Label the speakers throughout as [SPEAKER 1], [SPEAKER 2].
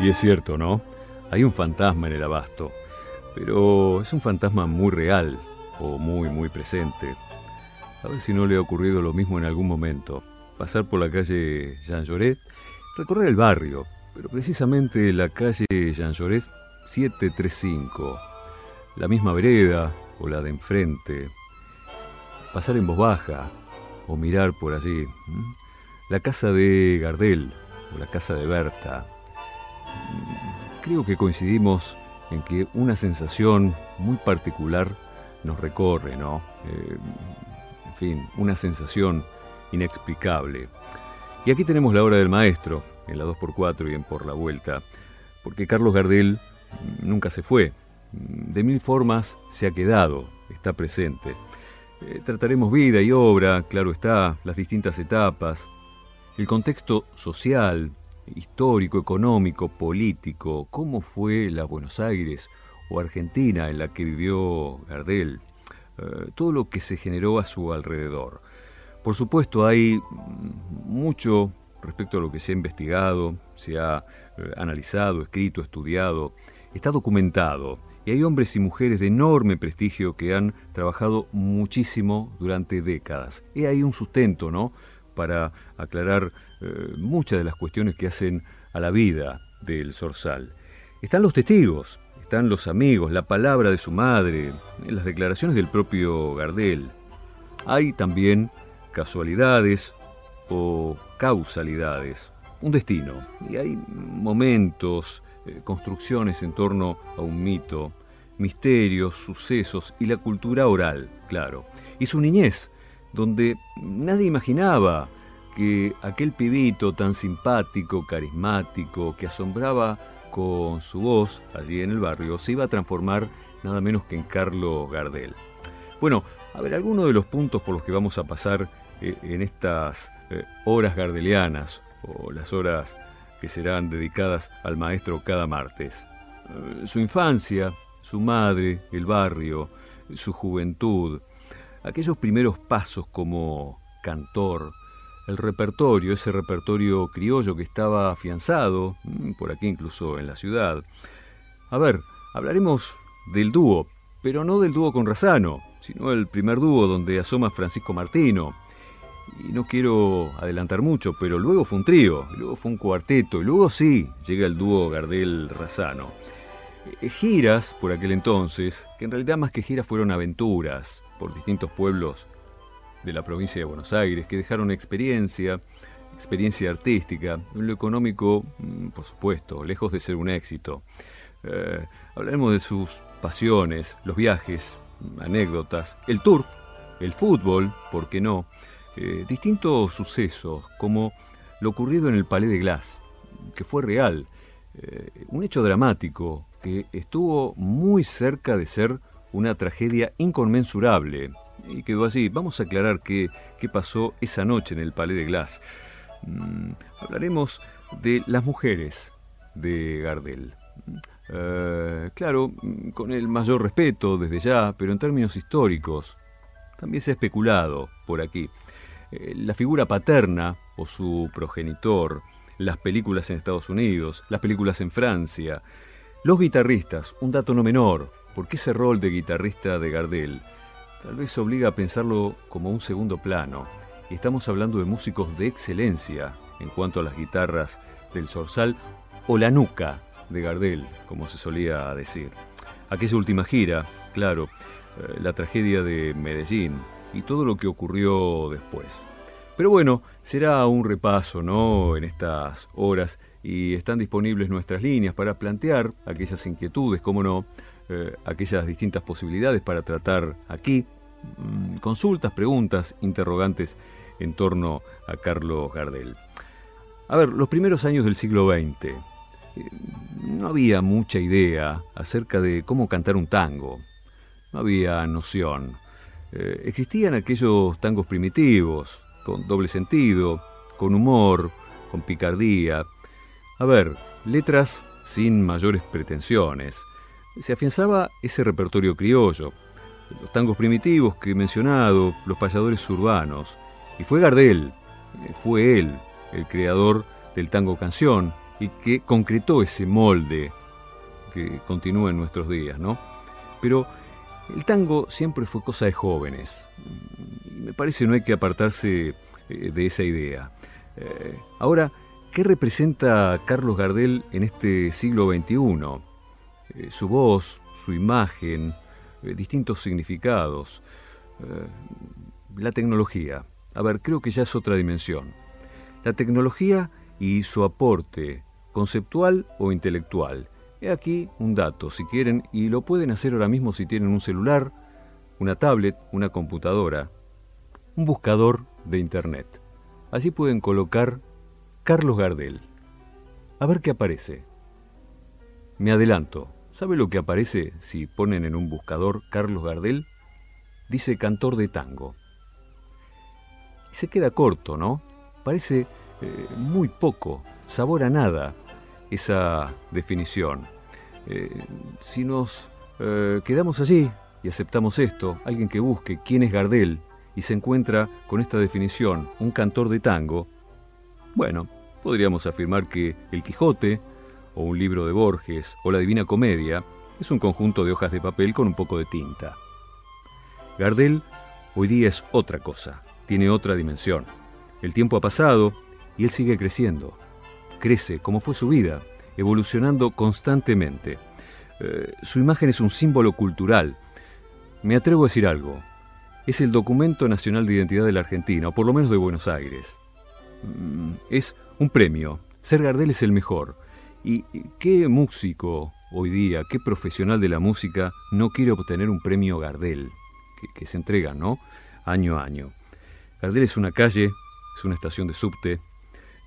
[SPEAKER 1] Y es cierto, ¿no? Hay un fantasma en el abasto, pero es un fantasma muy real o muy, muy presente. A ver si no le ha ocurrido lo mismo en algún momento. Pasar por la calle Jean Jaurès, recorrer el barrio, pero precisamente la calle Jean Jaurès 735, la misma vereda o la de enfrente, pasar en voz baja o mirar por allí, la casa de Gardel o la casa de Berta, creo que coincidimos en que una sensación muy particular nos recorre, ¿no? Eh, en fin, una sensación inexplicable. Y aquí tenemos la obra del maestro, en la 2x4 y en Por la Vuelta, porque Carlos Gardel nunca se fue, de mil formas se ha quedado, está presente. Eh, trataremos vida y obra, claro está, las distintas etapas, el contexto social, histórico, económico, político, cómo fue la Buenos Aires o Argentina en la que vivió Gardel, eh, todo lo que se generó a su alrededor. Por supuesto hay mucho respecto a lo que se ha investigado, se ha eh, analizado, escrito, estudiado, está documentado. Y hay hombres y mujeres de enorme prestigio que han trabajado muchísimo durante décadas. Y hay un sustento, ¿no? Para aclarar eh, muchas de las cuestiones que hacen a la vida del Zorzal. Están los testigos, están los amigos, la palabra de su madre, las declaraciones del propio Gardel. Hay también casualidades o causalidades, un destino. Y hay momentos, eh, construcciones en torno a un mito, misterios, sucesos y la cultura oral, claro. Y su niñez, donde nadie imaginaba que aquel pibito tan simpático, carismático, que asombraba con su voz allí en el barrio, se iba a transformar nada menos que en Carlos Gardel. Bueno, a ver, algunos de los puntos por los que vamos a pasar eh, en estas eh, horas gardelianas o las horas que serán dedicadas al maestro cada martes. Eh, su infancia, su madre, el barrio, su juventud, aquellos primeros pasos como cantor, el repertorio, ese repertorio criollo que estaba afianzado, mm, por aquí incluso en la ciudad. A ver, hablaremos del dúo, pero no del dúo con Razano, sino el primer dúo donde asoma Francisco Martino. Y no quiero adelantar mucho, pero luego fue un trío, luego fue un cuarteto, y luego sí llega el dúo Gardel-Razano. Eh, giras por aquel entonces, que en realidad más que giras fueron aventuras por distintos pueblos de la provincia de Buenos Aires, que dejaron experiencia, experiencia artística, en lo económico, mm, por supuesto, lejos de ser un éxito. Eh, hablaremos de sus pasiones, los viajes, anécdotas, el turf, el fútbol, ¿por qué no? Eh, distintos sucesos, como lo ocurrido en el Palais de Glass, que fue real, eh, un hecho dramático que estuvo muy cerca de ser una tragedia inconmensurable y quedó así. Vamos a aclarar qué, qué pasó esa noche en el Palais de Glass. Mm, hablaremos de las mujeres de Gardel. Eh, claro, con el mayor respeto desde ya, pero en términos históricos, también se ha especulado por aquí. Eh, la figura paterna o su progenitor, las películas en Estados Unidos, las películas en Francia, los guitarristas, un dato no menor, porque ese rol de guitarrista de Gardel tal vez obliga a pensarlo como un segundo plano. Y estamos hablando de músicos de excelencia en cuanto a las guitarras del Zorzal o la nuca de Gardel, como se solía decir. Aquella última gira, claro, eh, la tragedia de Medellín y todo lo que ocurrió después. Pero bueno, será un repaso, ¿no? En estas horas y están disponibles nuestras líneas para plantear aquellas inquietudes, cómo no, eh, aquellas distintas posibilidades para tratar aquí, mm, consultas, preguntas, interrogantes en torno a Carlos Gardel. A ver, los primeros años del siglo XX, eh, no había mucha idea acerca de cómo cantar un tango, no había noción. Eh, existían aquellos tangos primitivos, con doble sentido, con humor, con picardía. A ver, letras sin mayores pretensiones, se afianzaba ese repertorio criollo, los tangos primitivos que he mencionado, los payadores urbanos. Y fue Gardel, eh, fue él, el creador del tango canción, y que concretó ese molde que continúa en nuestros días, ¿no? Pero el tango siempre fue cosa de jóvenes. Me parece no hay que apartarse eh, de esa idea. Eh, ahora, ¿qué representa Carlos Gardel en este siglo XXI? Eh, su voz, su imagen, distintos significados, la tecnología. A ver, creo que ya es otra dimensión. La tecnología y su aporte, conceptual o intelectual. He aquí un dato, si quieren, y lo pueden hacer ahora mismo si tienen un celular, una tablet, una computadora, un buscador de Internet. Allí pueden colocar Carlos Gardel. A ver qué aparece. Me adelanto. ¿Sabe lo que aparece si ponen en un buscador Carlos Gardel? Dice cantor de tango. Se queda corto, ¿no? Parece eh, muy poco, sabor a nada esa definición. Eh, si nos eh, quedamos allí y aceptamos esto, alguien que busque quién es Gardel y se encuentra con esta definición, un cantor de tango, bueno, podríamos afirmar que El Quijote, o un libro de Borges, o la Divina Comedia, es un conjunto de hojas de papel con un poco de tinta. Gardel hoy día es otra cosa, tiene otra dimensión. El tiempo ha pasado y él sigue creciendo. Crece como fue su vida, evolucionando constantemente. Eh, su imagen es un símbolo cultural. Me atrevo a decir algo. Es el documento nacional de identidad de la Argentina, o por lo menos de Buenos Aires. Mm, es un premio. Ser Gardel es el mejor. ¿Y qué músico hoy día, qué profesional de la música no quiere obtener un premio Gardel? Que, se entrega, ¿no? Año a año. Gardel es una calle, es una estación de subte,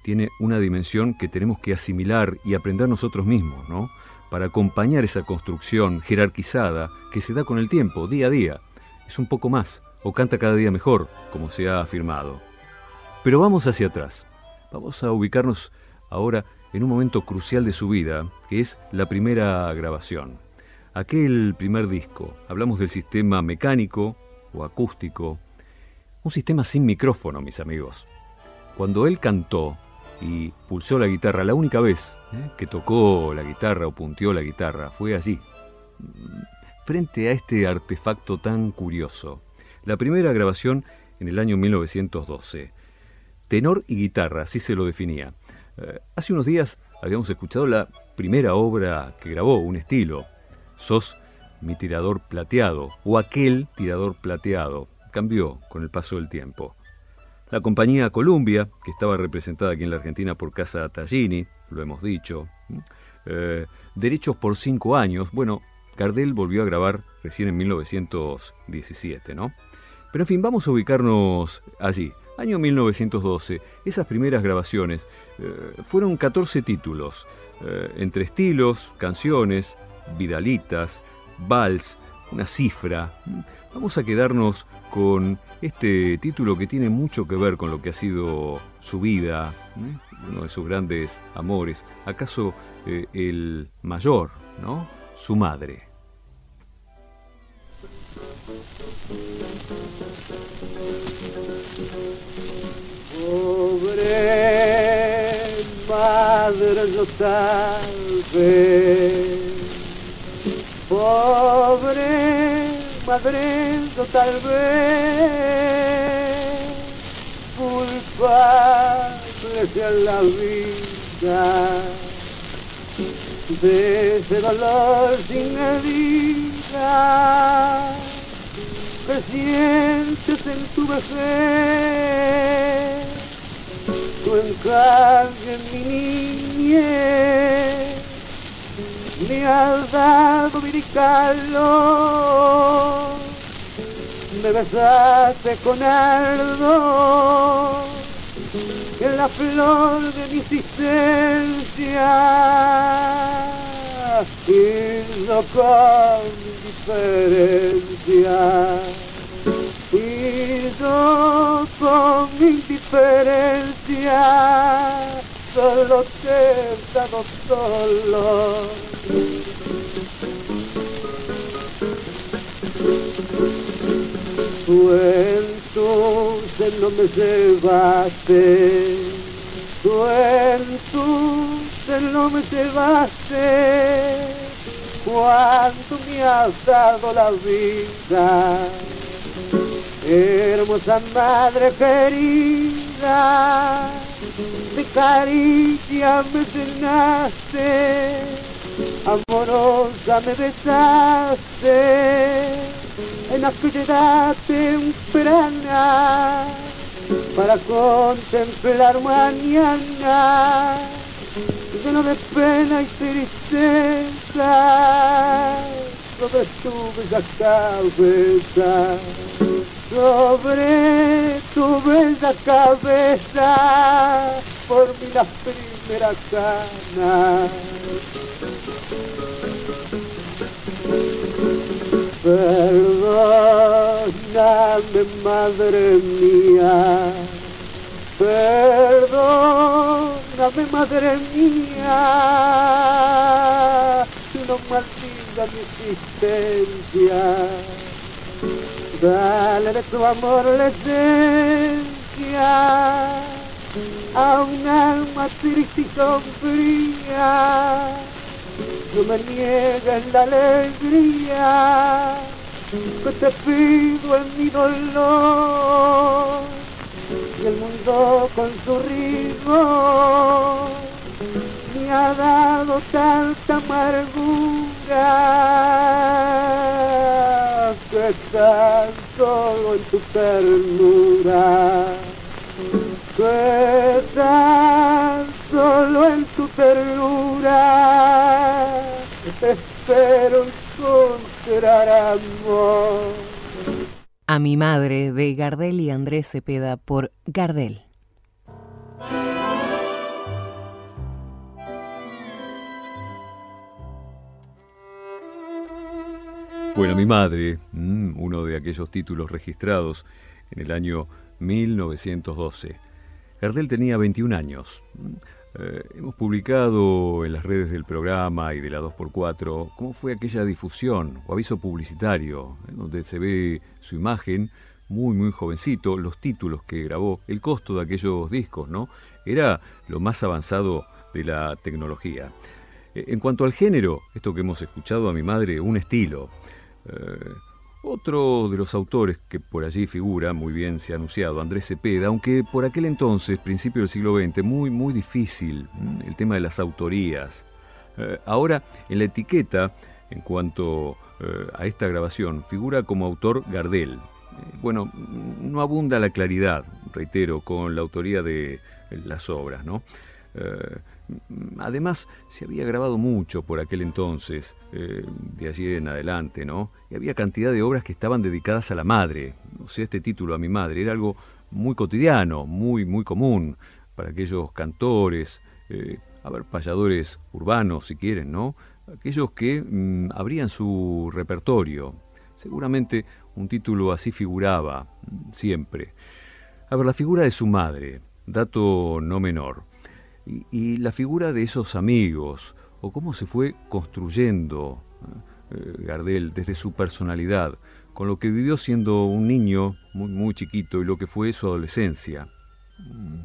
[SPEAKER 1] tiene una dimensión que tenemos que asimilar y aprender nosotros mismos, ¿no? Para acompañar esa construcción jerarquizada que se da con el tiempo, día a día. Es un poco más, o canta cada día mejor, como se ha afirmado. Pero vamos hacia atrás. Vamos a ubicarnos ahora en un momento crucial de su vida, que es la primera grabación. Aquel primer disco, hablamos del sistema mecánico o acústico, un sistema sin micrófono, mis amigos. Cuando él cantó, y pulsó la guitarra. La única vez ¿eh? que tocó la guitarra o punteó la guitarra fue allí, frente a este artefacto tan curioso. La primera grabación en el año 1912. Tenor y guitarra, así se lo definía. Eh, hace unos días habíamos escuchado la primera obra que grabó, un estilo. Sos mi tirador plateado, o aquel tirador plateado. Cambió con el paso del tiempo. La compañía Columbia, que estaba representada aquí en la Argentina por Casa Tallini, lo hemos dicho. Eh, derechos por cinco años. Bueno, Gardel volvió a grabar recién en 1917, ¿no? Pero en fin, vamos a ubicarnos allí. Año 1912, esas primeras grabaciones eh, fueron 14 títulos, eh, entre estilos, canciones, vidalitas, vals, una cifra. Vamos a quedarnos con este título que tiene mucho que ver con lo que ha sido su vida, ¿eh? uno de sus grandes amores, acaso el mayor, ¿no? Su madre.
[SPEAKER 2] Madre no sabe, pobre padrino tal vez culpable sea la vida de ese dolor sin medida que sientes en tu vejez en mi niñez me has dado mi calor, me besaste con ardor, en la flor de mi existencia, y no con indiferencia, y no con indiferencia solo te dado solo. Tú entonces no me llevaste, tú entonces no me llevaste cuando me has dado la vida. Hermosa madre querida, de caricia me llenaste, amorosa me besaste, en aquella edad temprana, para contemplar mañana, lleno de pena y tristeza, sobre tu bella cabeza sobre tu bella cabeza por mi las primeras canas. Perdóname, madre mía, perdóname, madre mía, no maldiga mi existencia Dale de tu amor la esencia a un alma triste y sombría. No me niegues la alegría que te pido en mi dolor. Y el mundo con su ritmo me ha dado tanta amargura que estás solo en tu ternura, que estás solo en tu ternura, espero encontrar amor.
[SPEAKER 3] A mi madre de Gardel y Andrés Cepeda por Gardel.
[SPEAKER 1] Bueno, mi madre, mm, uno de aquellos títulos registrados en el año 1912. Gardel tenía 21 años. Mm, eh, hemos publicado en las redes del programa y de la 2x4 cómo fue aquella difusión o aviso publicitario, en donde se ve su imagen, muy, muy jovencito, los títulos que grabó, el costo de aquellos discos, ¿no? Era lo más avanzado de la tecnología. Eh, en cuanto al género, esto que hemos escuchado a mi madre, un estilo. Eh, otro de los autores que por allí figura, muy bien se ha anunciado, Andrés Cepeda, aunque por aquel entonces, principio del siglo XX, muy, muy difícil el tema de las autorías. Eh, ahora, en la etiqueta, en cuanto eh, a esta grabación, figura como autor Gardel. bueno, no abunda la claridad, reitero, con la autoría de las obras, ¿no? Además, se había grabado mucho por aquel entonces, eh, de allí en adelante, ¿no? Y había cantidad de obras que estaban dedicadas a la madre. O sea, este título a mi madre era algo muy cotidiano, muy, muy común para aquellos cantores, eh, a ver, payadores urbanos, si quieren, ¿no? Aquellos que mm, abrían su repertorio. Seguramente un título así figuraba mm, siempre. A ver, la figura de su madre, dato no menor y, la figura de esos amigos, o cómo se fue construyendo eh, Gardel desde su personalidad, con lo que vivió siendo un niño muy, muy chiquito y lo que fue su adolescencia. Mm.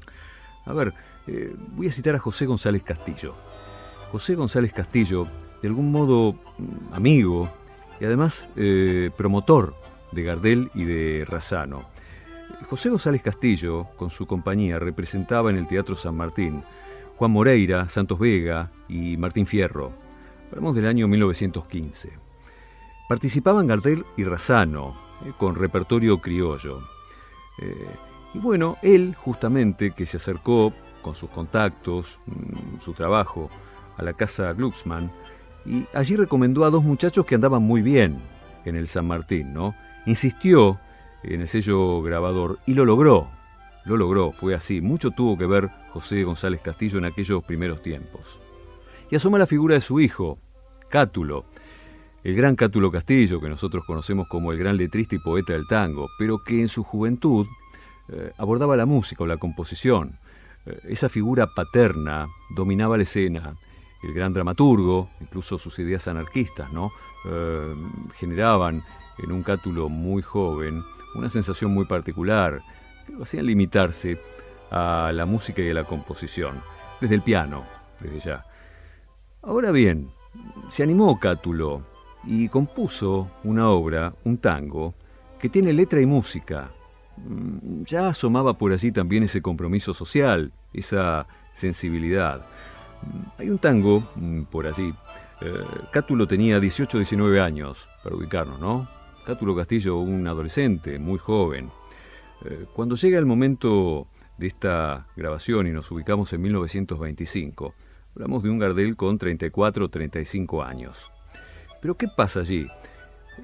[SPEAKER 1] A ver, eh, voy a citar a José González Castillo. José González Castillo, de algún modo mm, amigo y además eh, promotor de Gardel y de Razano. José González Castillo, con su compañía, representaba en el Teatro San Martín Juan Moreira, Santos Vega y Martín Fierro. Hablamos del año 1915. Participaban Gardel y Razano, eh, con repertorio criollo. Eh, y bueno, él justamente que se acercó con sus contactos, mm, su trabajo, a la casa Glucksmann, y allí recomendó a dos muchachos que andaban muy bien en el San Martín, ¿no? Insistió en el sello grabador y lo logró. Lo logró, fue así. Mucho tuvo que ver José González Castillo en aquellos primeros tiempos. Y asoma la figura de su hijo, Cátulo, el gran Cátulo Castillo, que nosotros conocemos como el gran letrista y poeta del tango, pero que en su juventud eh, abordaba la música o la composición. Eh, esa figura paterna dominaba la escena. El gran dramaturgo, incluso sus ideas anarquistas, ¿no? Eh, generaban en un Cátulo muy joven una sensación muy particular hacían limitarse a la música y a la composición, desde el piano, desde ya. Ahora bien, se animó Cátulo y compuso una obra, un tango, que tiene letra y música. Mm, ya asomaba por allí también ese compromiso social, esa sensibilidad. Mm, hay un tango mm, por allí. Eh, Cátulo tenía 18 19 años, para ubicarnos, ¿no? Cátulo Castillo, un adolescente, muy joven. Eh, cuando llega el momento de esta grabación y nos ubicamos en 1925, hablamos de un Gardel con 34 o 35 años. Pero ¿qué pasa allí?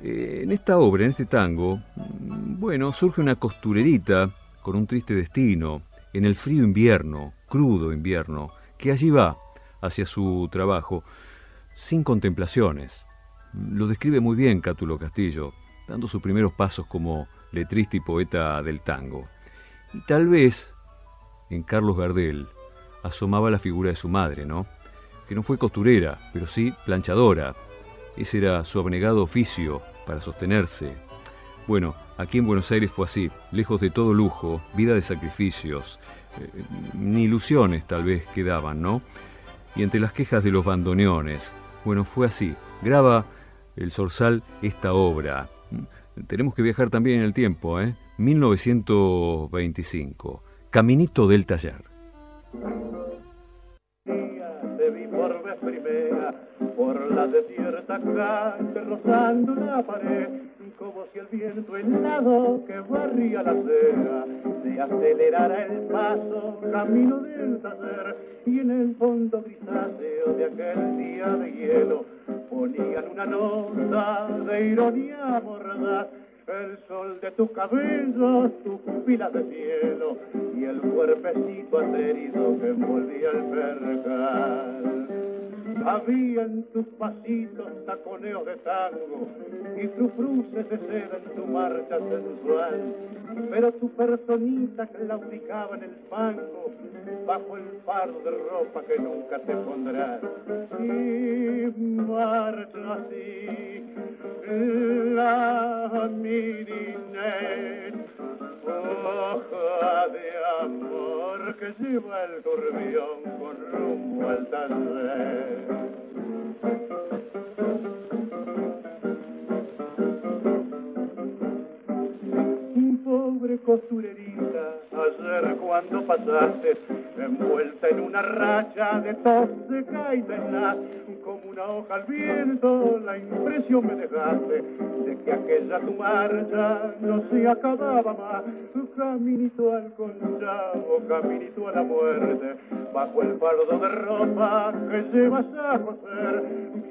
[SPEAKER 1] Eh, en esta obra, en este tango, mm, bueno, surge una costurerita con un triste destino, en el frío invierno, crudo invierno, que allí va hacia su trabajo, sin contemplaciones. Lo describe muy bien Cátulo Castillo, dando sus primeros pasos como letrista y poeta del tango. Y tal vez en Carlos Gardel asomaba la figura de su madre, ¿no? Que no fue costurera, pero sí planchadora. Ese era su abnegado oficio para sostenerse. Bueno, aquí en Buenos Aires fue así, lejos de todo lujo, vida de sacrificios, eh, ni ilusiones tal vez quedaban, ¿no? Y entre las quejas de los bandoneones, bueno, fue así. Graba el Sorsal esta obra. Tenemos que viajar también en el tiempo, ¿eh? 1925. Caminito del taller.
[SPEAKER 4] Como si el viento helado que barría la acera se acelerara el paso camino del taller y en el fondo grisáceo de aquel día de hielo ponían una nota de ironía mordaz el sol de tus cabellos, tu pupila de cielo y el cuerpecito aterido que envolvía el percal. Había en tus pasitos taconeos de tango y tus cruces de seda en tu marcha sensual. Pero tu personita claudicaba en el fango bajo el fardo de ropa que nunca te pondrás. Y marcha así la hoja de amor que lleva el turbión con rumbo al taller. Pobre costurerita, ayer cuando pasaste, envuelta en una racha de tos seca y tenaz, como una hoja al viento, la impresión me dejaste de que aquella tu marcha no se acababa más. Caminito al conchavo, caminito a la muerte, bajo el fardo de ropa que llevas a coser.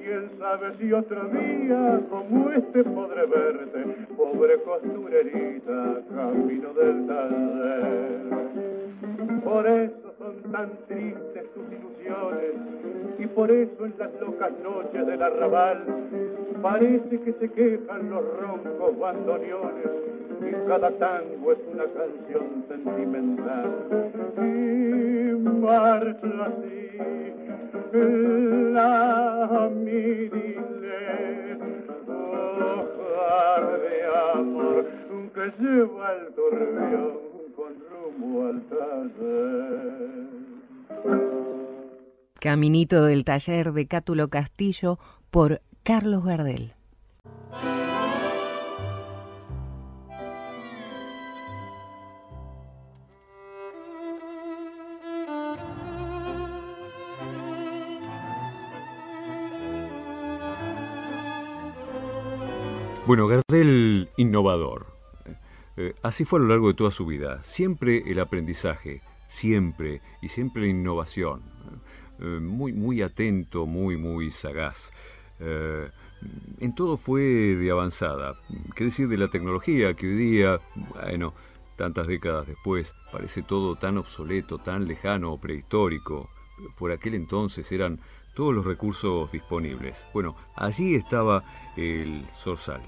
[SPEAKER 4] Quién sabe si otro día como este podré verte, pobre costurerita, camino del taller. Por eso son tan tristes tus ilusiones y por eso en las locas noches del arrabal parece que se quejan los roncos bandoneones y cada tango es una canción sentimental. Y marcha así la mirile, hoja de amor que lleva el turbión
[SPEAKER 3] Caminito del taller de Cátulo Castillo por Carlos Gardel.
[SPEAKER 1] Bueno, Gardel innovador. Eh, así fue a lo largo de toda su vida. Siempre el aprendizaje, siempre y siempre la innovación. Eh, muy, muy atento, muy, muy sagaz. Eh, en todo fue de avanzada. ¿Qué decir de la tecnología que hoy día, bueno, tantas décadas después, parece todo tan obsoleto, tan lejano o prehistórico? Por aquel entonces eran todos los recursos disponibles. Bueno, allí estaba el Sorsal.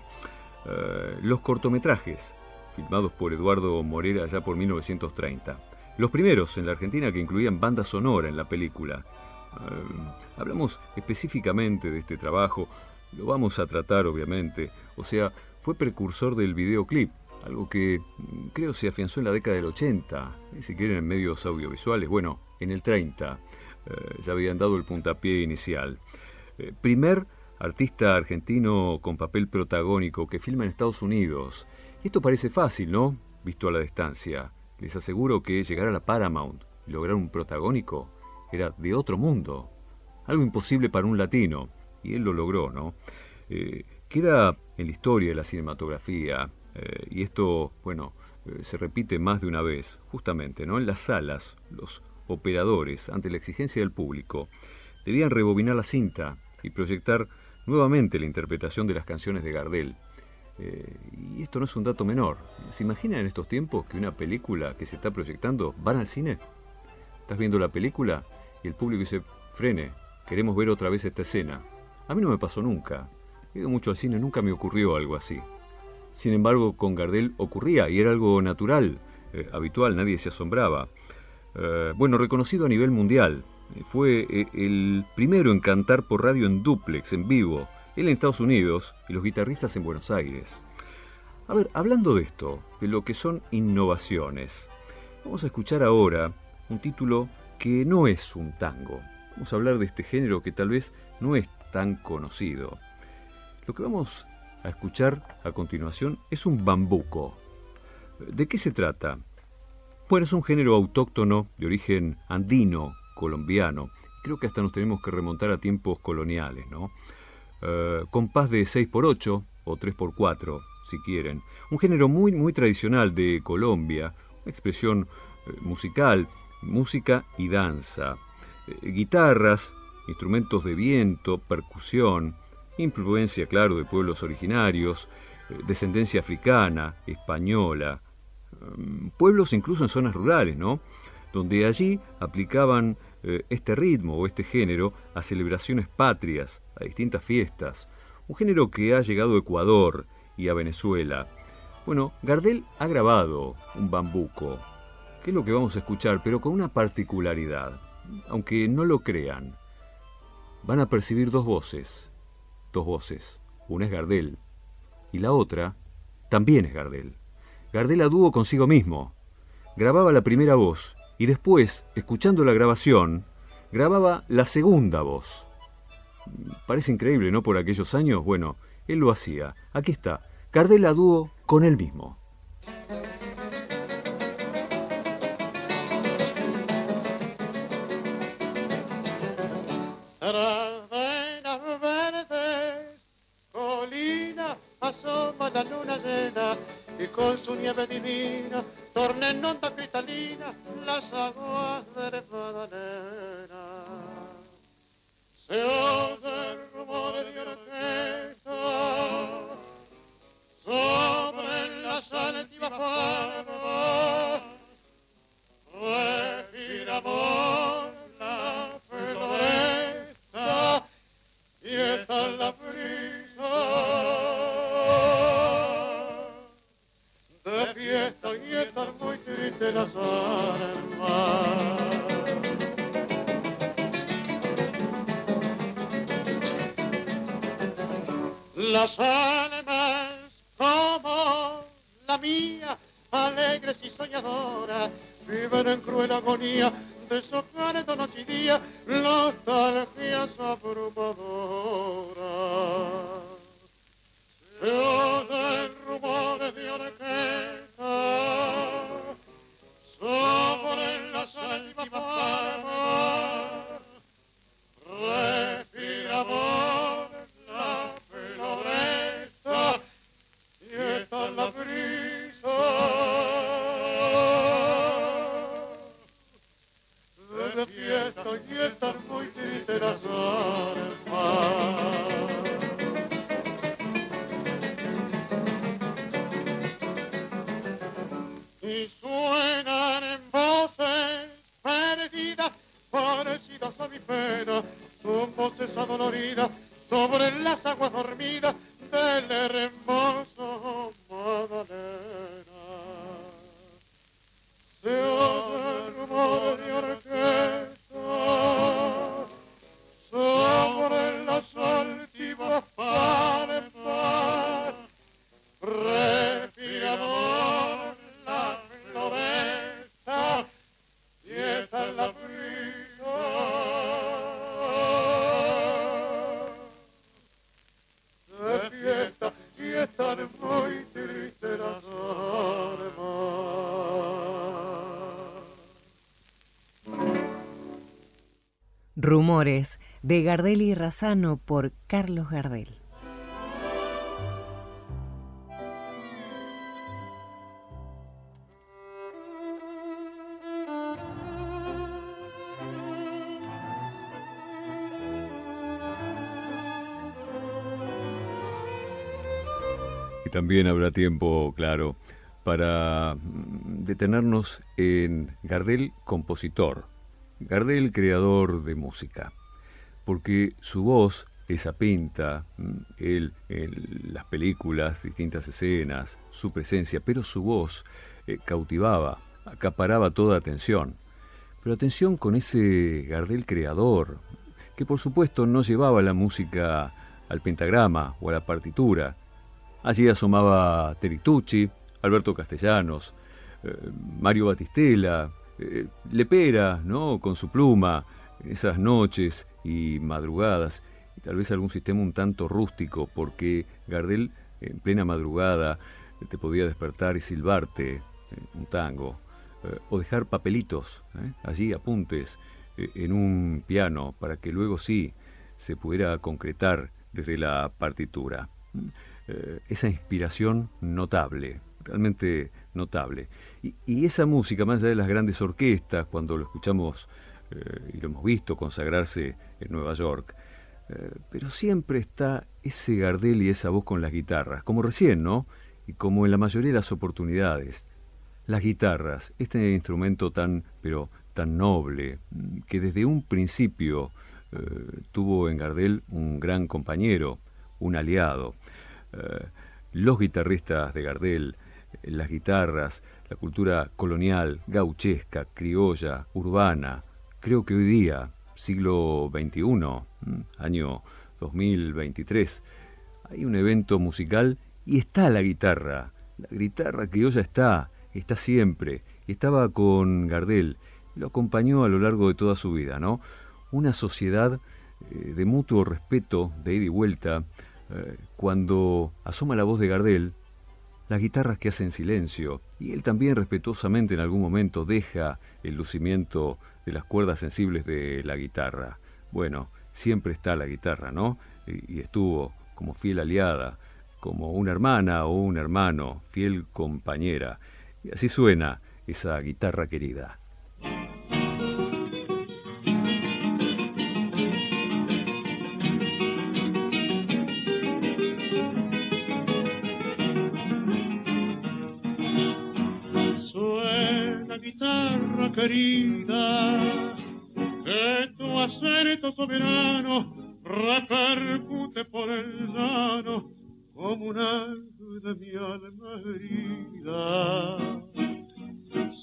[SPEAKER 1] los cortometrajes, filmados por Eduardo Morera ya por 1930. Los primeros en la Argentina que incluían banda sonora en la película. Eh, hablamos específicamente de este trabajo, lo vamos a tratar obviamente, o sea, fue precursor del videoclip, algo que mm, creo se afianzó en la década del 80, si quieren en medios audiovisuales, bueno, en el 30. eh, ya habían dado el puntapié inicial. Eh, primer artista argentino con papel protagónico que filma en Estados Unidos. Esto parece fácil, ¿no? Visto a la distancia. Les aseguro que llegar a la Paramount y lograr un protagónico era de otro mundo. Algo imposible para un latino. Y él lo logró, ¿no? Eh, queda en la historia de la cinematografía, eh, y esto, bueno, eh, se repite más de una vez, justamente, ¿no? En las salas, los operadores, ante la exigencia del público, debían rebobinar la cinta y proyectar nuevamente la interpretación de las canciones de Gardel. Eh, y esto no es un dato menor. ¿Se imaginan en estos tiempos que una película que se está proyectando van al cine? Estás viendo la película y el público dice, frene, queremos ver otra vez esta escena. A mí no me pasó nunca. He ido mucho al cine, nunca me ocurrió algo así. Sin embargo, con Gardel ocurría y era algo natural, eh, habitual, nadie se asombraba. Eh, bueno, reconocido a nivel mundial. Fue el primero en cantar por radio en duplex, en vivo, él en Estados Unidos y los guitarristas en Buenos Aires. A ver, hablando de esto, de lo que son innovaciones, vamos a escuchar ahora un título que no es un tango. Vamos a hablar de este género que tal vez no es tan conocido. Lo que vamos a escuchar a continuación es un bambuco. ¿De qué se trata? Bueno, es un género autóctono de origen andino, colombiano. Creo que hasta nos tenemos que remontar a tiempos coloniales, ¿no? Eh, compás de 6x8 o 3x4, si quieren. Un género muy, muy tradicional de Colombia, una expresión eh, musical, música y danza. Eh, guitarras, instrumentos de viento, percusión, influencia, claro, de pueblos originarios, descendencia africana, española, mm, pueblos incluso en zonas rurales, ¿no? Donde allí aplicaban eh, este ritmo o este género a celebraciones patrias, a distintas fiestas. Un género que ha llegado a Ecuador y a Venezuela. Bueno, Gardel ha grabado un bambuco, que es lo que vamos a escuchar, pero con una particularidad. Aunque no lo crean, van a percibir dos voces dos voces. Una es Gardel y la otra también es Gardel. Gardel a dúo consigo mismo. Grababa la primera voz y después, escuchando la grabación, grababa la segunda voz. Parece increíble, ¿no? Por aquellos años, bueno, él lo hacía. Aquí está, Gardel a dúo con él mismo.
[SPEAKER 5] Viven en cruel agonía de socar de noche y día nostalgias abrumadoras. De fiesta y estar muy triste las almas.
[SPEAKER 3] Rumores de Gardel y Razano por Carlos Gardel.
[SPEAKER 1] también habrá tiempo, claro, para detenernos en Gardel, compositor, Gardel, creador de música, porque su voz, esa pinta, mm, él en las películas, distintas escenas, su presencia, pero su voz eh, cautivaba, acaparaba toda atención. Pero atención con ese Gardel creador, que por supuesto no llevaba la música al pentagrama o a la partitura, Allí asomaba Teritucci, Alberto Castellanos, eh, Mario Batistela, eh, Lepera, ¿no? Con su pluma, esas noches y madrugadas, y tal vez algún sistema un tanto rústico, porque Gardel en plena madrugada te podía despertar y silbarte eh, un tango, o dejar papelitos, allí apuntes en un piano, para que luego sí se pudiera concretar desde la partitura. Eh, esa inspiración notable, realmente notable. Y, esa música, más allá de las grandes orquestas, cuando lo escuchamos eh, y lo hemos visto consagrarse en Nueva York, eh, pero siempre está ese Gardel y esa voz con las guitarras, como recién, ¿no? Y como en la mayoría de las oportunidades. Las guitarras, este instrumento tan, pero tan noble, que desde un principio tuvo en Gardel un gran compañero, un aliado. Eh, los guitarristas de Gardel, eh, las guitarras, la cultura colonial, gauchesca, criolla, urbana. Creo que hoy día, siglo XXI, mm, año 2023, hay un evento musical y está la guitarra. La guitarra criolla está, está siempre. Estaba con Gardel, lo acompañó a lo largo de toda su vida, ¿no? Una sociedad eh, de mutuo respeto, de ida y vuelta, eh, cuando asoma la voz de Gardel, las guitarras que hacen silencio, y él también respetuosamente en algún momento deja el lucimiento de las cuerdas sensibles de la guitarra. Bueno, siempre está la guitarra, ¿no? Y, estuvo como fiel aliada, como una hermana o un hermano, fiel compañera. Y así suena esa guitarra querida.
[SPEAKER 5] Querida, que tu acento soberano repercute por el llano como una de mi alma herida.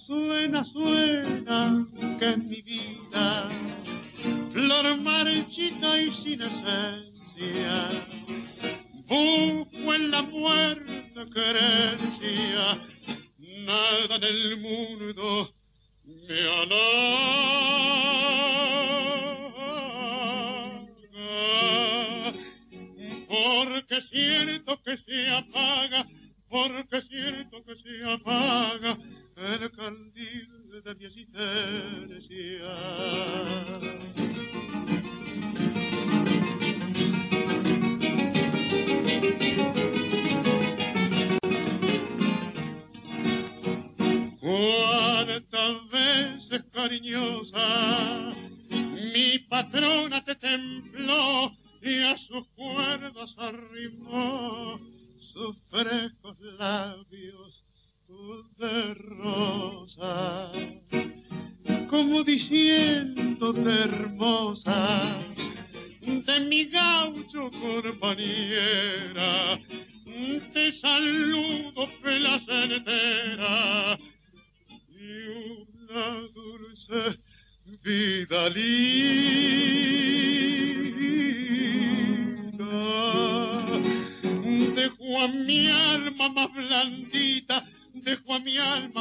[SPEAKER 5] Suena, suena, que en mi vida, flor marchita y sin esencia, busco en la muerte querencia, nada en el mundo porque siento que se apaga, porque siento que se apaga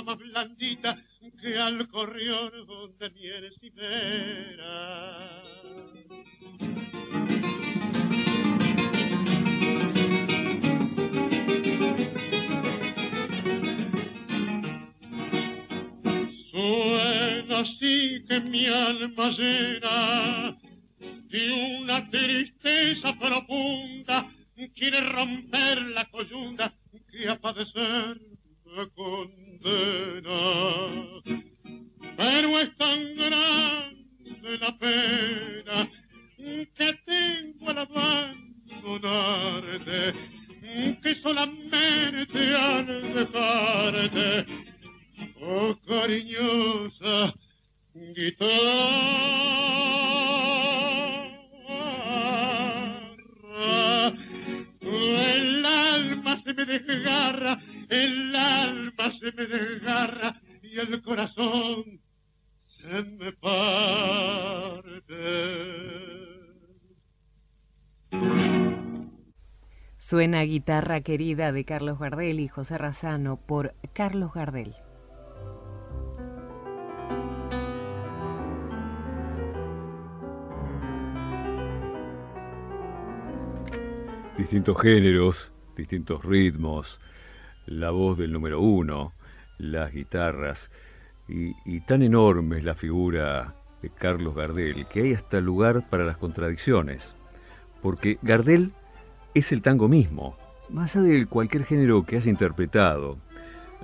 [SPEAKER 5] alma
[SPEAKER 3] Suena Guitarra Querida de Carlos Gardel y José Razano por Carlos Gardel.
[SPEAKER 1] Distintos géneros, distintos ritmos, la voz del número uno, las guitarras, y, y tan enorme es la figura de Carlos Gardel que hay hasta lugar para las contradicciones, porque Gardel es el tango mismo, más allá de cualquier género que haya interpretado.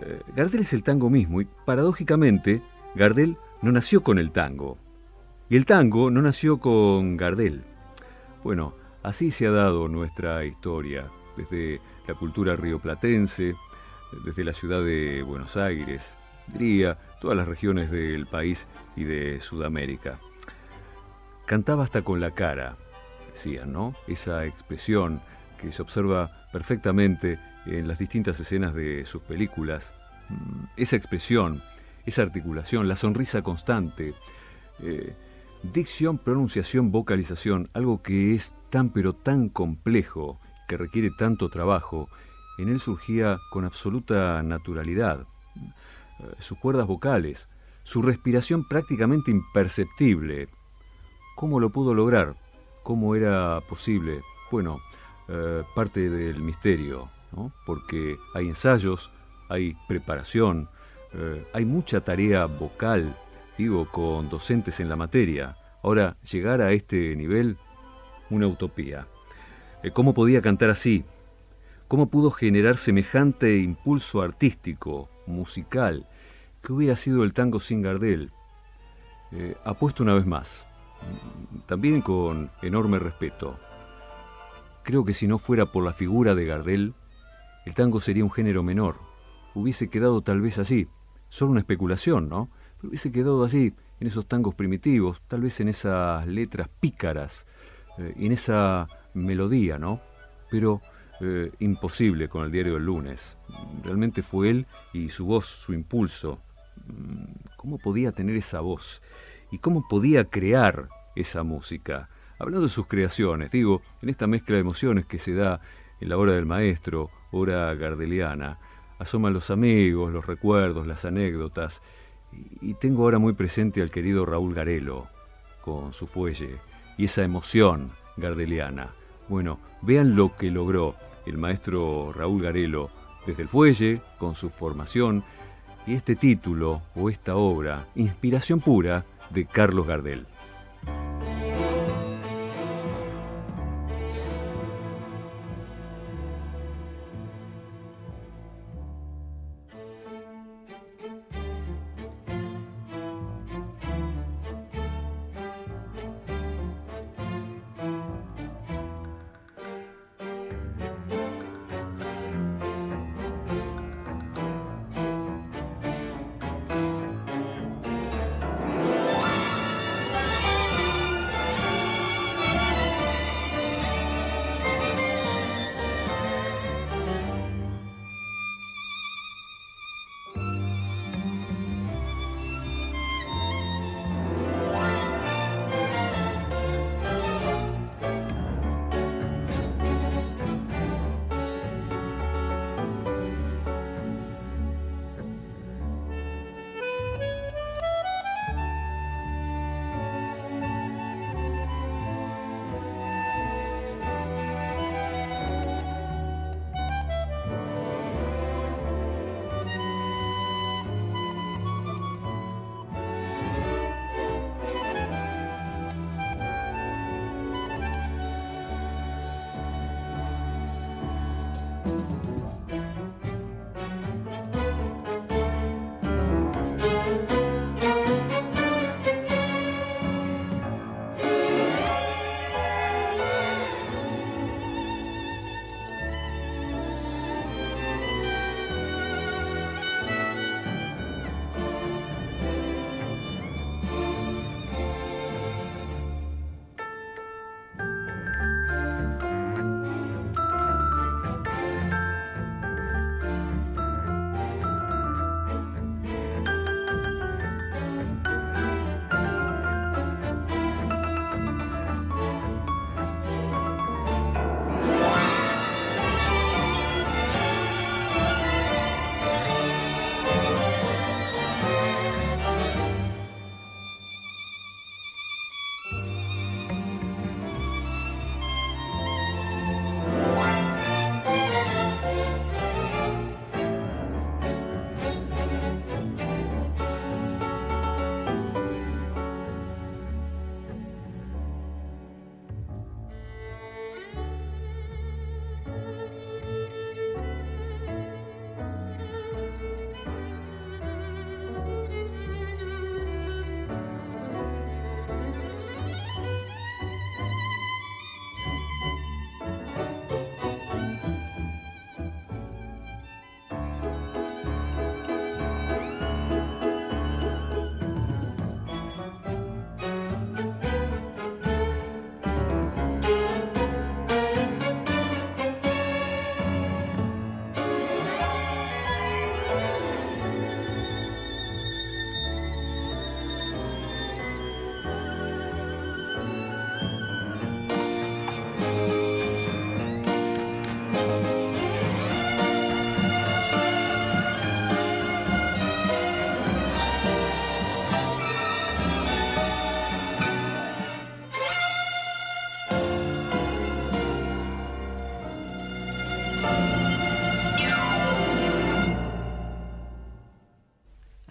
[SPEAKER 1] Eh, Gardel es el tango mismo y paradójicamente Gardel no nació con el tango y el tango no nació con Gardel. Bueno, así se ha dado nuestra historia, desde la cultura rioplatense, desde la ciudad de Buenos Aires, diría, todas las regiones del país y de Sudamérica. Cantaba hasta con la cara, decían, ¿no? Esa expresión que se observa perfectamente en las distintas escenas de sus películas, mm, esa expresión, esa articulación, la sonrisa constante, eh, dicción, pronunciación, vocalización, algo que es tan pero tan complejo, que requiere tanto trabajo, en él surgía con absoluta naturalidad. Eh, sus cuerdas vocales, su respiración prácticamente imperceptible. ¿Cómo lo pudo lograr? ¿Cómo era posible? Bueno, eh, parte del misterio, porque hay ensayos, hay preparación, eh, hay mucha tarea vocal, digo, con docentes en la materia. Ahora, llegar a este nivel, una utopía. Eh, ¿Cómo podía cantar así? ¿Cómo pudo generar semejante impulso artístico, musical? que hubiera sido el tango sin Gardel? apuesto una vez más, también con enorme respeto. Creo que si no fuera por la figura de Gardel, el tango sería un género menor. Hubiese quedado tal vez así, solo una especulación, ¿no? Pero hubiese quedado así, en esos tangos primitivos, tal vez en esas letras pícaras, eh, en esa melodía, ¿no? Pero eh, imposible con el diario del lunes. Realmente fue él y su voz, su impulso. Mm, ¿Cómo podía tener esa voz? ¿Y cómo podía crear esa música? Hablando de sus creaciones, digo, en esta mezcla de emociones que se da en la obra del maestro, obra gardeliana, asoman los amigos, los recuerdos, las anécdotas, y tengo ahora muy presente al querido Raúl Garelo, con su fuelle, y esa emoción gardeliana. Bueno, vean lo que logró el maestro Raúl Garelo desde el fuelle, con su formación, y este título o esta obra, inspiración pura de Carlos Gardel.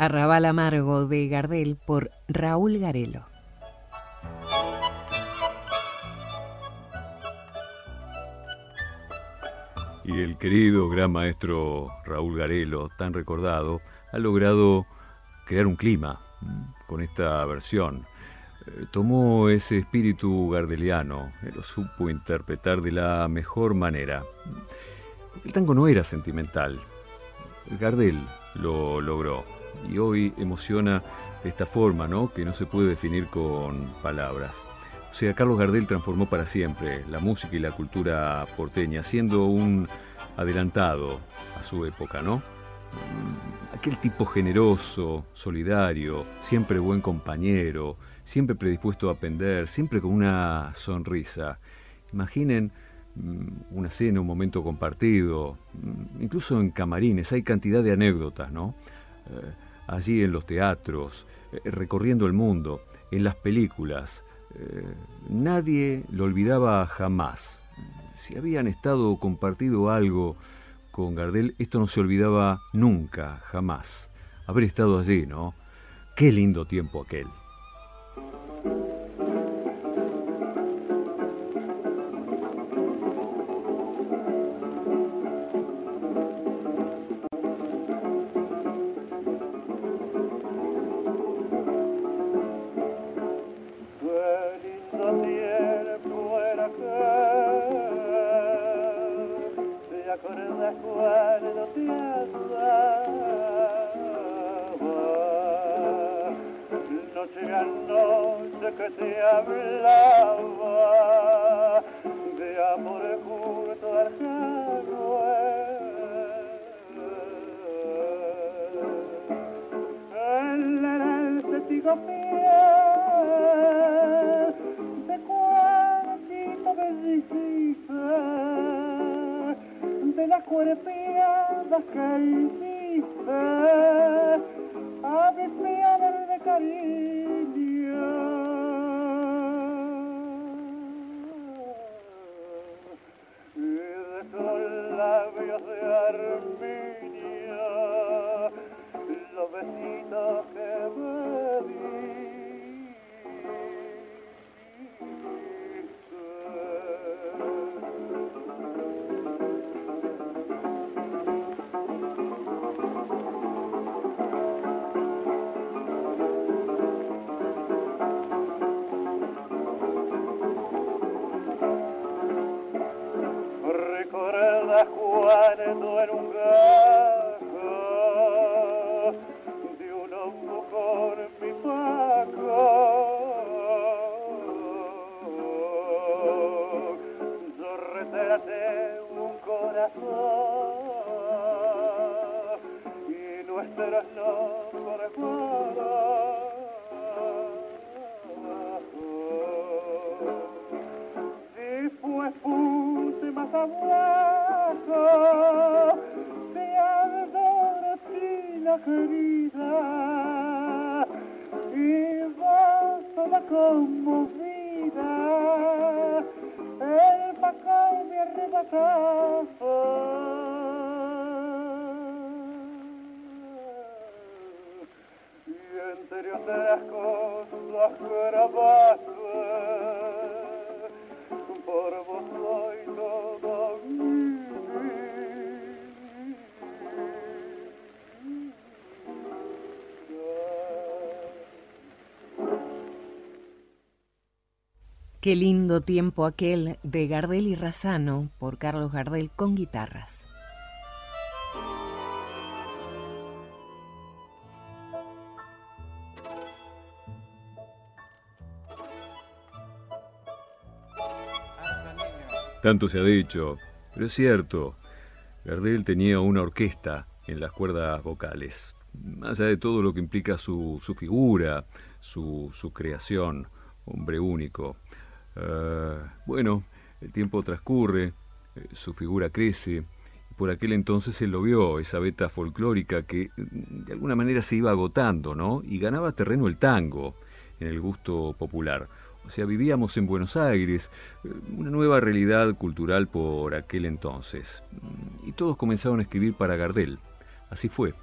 [SPEAKER 3] Arrabal Amargo de Gardel por Raúl Garelo.
[SPEAKER 1] Y el querido gran maestro Raúl Garelo, tan recordado, ha logrado crear un clima mm, con esta versión. Eh, tomó ese espíritu gardeliano, y lo supo interpretar de la mejor manera. El tango no era sentimental. Gardel lo logró y hoy emociona de esta forma, ¿no? Que no se puede definir con palabras. O sea, Carlos Gardel transformó para siempre la música y la cultura porteña, siendo un adelantado a su época, ¿no? Mm, aquel tipo generoso, solidario, siempre buen compañero, siempre predispuesto a aprender, siempre con una sonrisa. Imaginen mm, una cena, un momento compartido, mm, incluso en camarines, hay cantidad de anécdotas, ¿no? Eh, allí en los teatros, eh, recorriendo el mundo, en las películas, eh, nadie lo olvidaba jamás. Si habían estado o compartido algo con Gardel, esto no se olvidaba nunca, jamás. Haber estado allí, ¿no? Qué lindo tiempo aquel. Yeah, yeah.
[SPEAKER 3] Qué lindo tiempo aquel de Gardel y Razano por Carlos Gardel con guitarras.
[SPEAKER 1] Tanto se ha dicho, pero es cierto, Gardel tenía una orquesta en las cuerdas vocales, más allá de todo lo que implica su, figura, su, su creación, hombre único. Eh, bueno, el tiempo transcurre, eh, su figura crece, por aquel entonces él lo vio, esa beta folclórica que mm, de alguna manera se iba agotando, ¿no? Y ganaba terreno el tango en el gusto popular. O sea, vivíamos en Buenos Aires, eh, una nueva realidad cultural por aquel entonces. Mm, y todos comenzaron a escribir para Gardel. Así fue.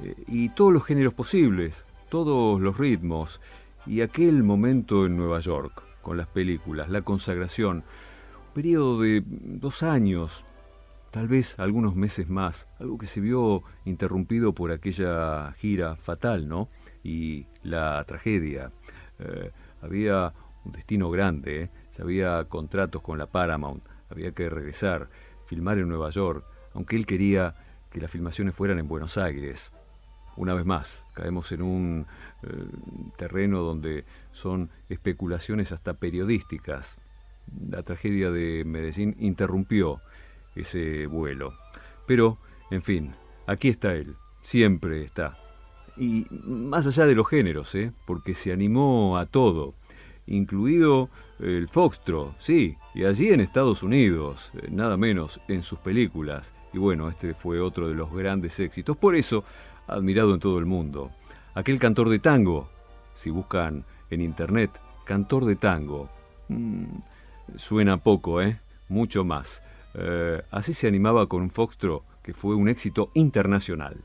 [SPEAKER 1] eh, y todos los géneros posibles, todos los ritmos, y aquel momento en Nueva York, con las películas, la consagración, un periodo de dos años, tal vez algunos meses más, algo que se vio interrumpido por aquella gira fatal, ¿no? Y la tragedia. Eh, había un destino grande, ¿eh? ya había contratos con la Paramount, había que regresar, filmar en Nueva York, aunque él quería que las filmaciones fueran en Buenos Aires. Una vez más, caemos en un eh, terreno donde son especulaciones hasta periodísticas. La tragedia de Medellín interrumpió ese vuelo. Pero, en fin, aquí está él, siempre está. Y más allá de los géneros, ¿eh? porque se animó a todo, incluido el foxtro, sí, y allí en Estados Unidos, eh, nada menos en sus películas. Y bueno, este fue otro de los grandes éxitos, por eso admirado en todo el mundo. Aquel cantor de tango, si buscan en internet, cantor de tango, mm, suena poco, ¿eh? Mucho más. Eh, así se animaba con un foxtro que fue un éxito internacional.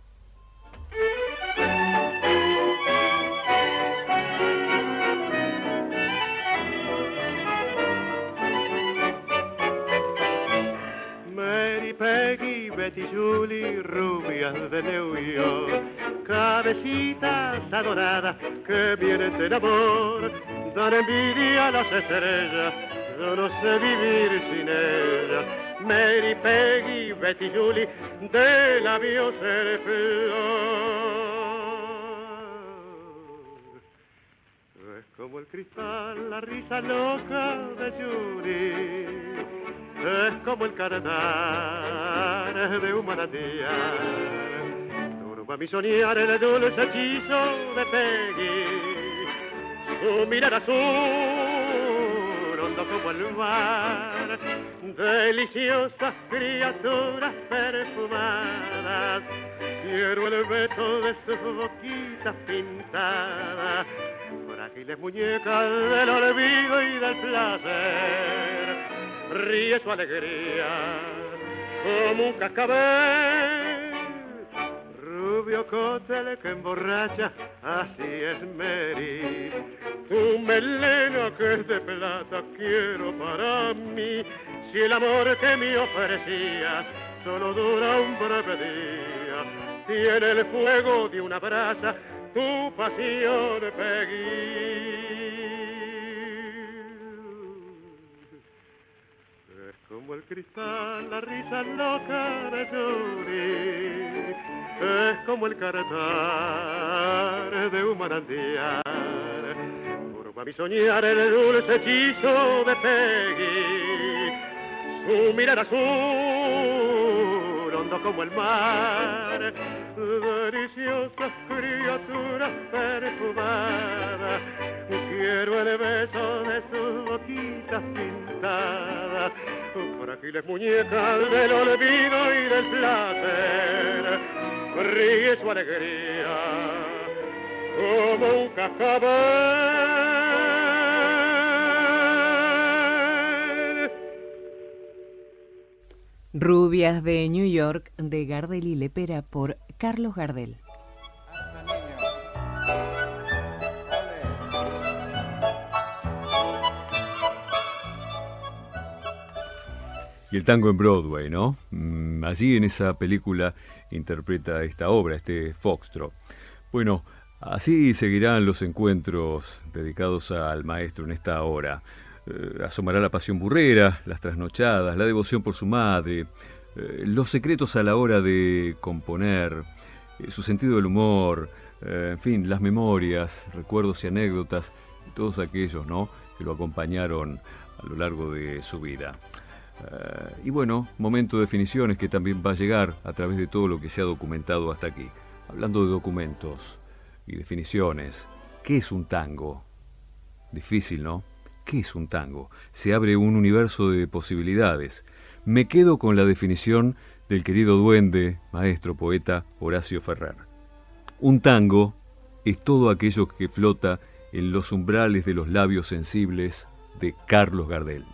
[SPEAKER 5] Betty Julie, de New York, cabecitas adoradas que vienen del amor, dan envidia a las estrellas, yo no sé vivir sin ellas. Mary, Peggy, Betty Julie, de labios el Es como el cristal, la risa loca de Julie es como el cantar de un manantial. Turba mi soñar el dulce hechizo de Peggy, su mirar azul, hondo como el mar, deliciosas criaturas perfumadas. Quiero el beso de sus boquitas pintadas, frágiles muñecas del olvido y del placer ríe su alegría como un cascabel. Rubio cóctel que emborracha, así es Mary. Tu melena que es de plata quiero para mí. Si el amor que me ofrecía solo dura un breve día, tiene el fuego de una brasa tu pasión, Peggy. Como el cristal, la risa loca de Yuri, es como el cantar de un manantial. Turba mi soñar el dulce hechizo de Peggy, su mirar azul, hondo como el mar, deliciosas criaturas perfumadas. Quiero el beso de sus boquitas pintadas frágiles muñecas del olvido y del placer, ríe su alegría como un cascabel.
[SPEAKER 3] Rubias de New York de Gardel y Lepera por Carlos Gardel.
[SPEAKER 1] Y el tango en Broadway, ¿no? Mm, allí en esa película interpreta esta obra, este Foxtrot. Bueno, así seguirán los encuentros dedicados al maestro en esta hora. Eh, asomará la pasión burrera, las trasnochadas, la devoción por su madre, eh, los secretos a la hora de componer, eh, su sentido del humor, en fin, las memorias, recuerdos y anécdotas, todos aquellos, ¿no? Que lo acompañaron a lo largo de su vida. Eh, y bueno, momento de definiciones que también va a llegar a través de todo lo que se ha documentado hasta aquí. Hablando de documentos y definiciones, ¿qué es un tango? Difícil, ¿no? ¿Qué es un tango? Se abre un universo de posibilidades. Me quedo con la definición del querido duende, maestro poeta Horacio Ferrer. Un tango es todo aquello que flota en los umbrales de los labios sensibles de Carlos Gardel.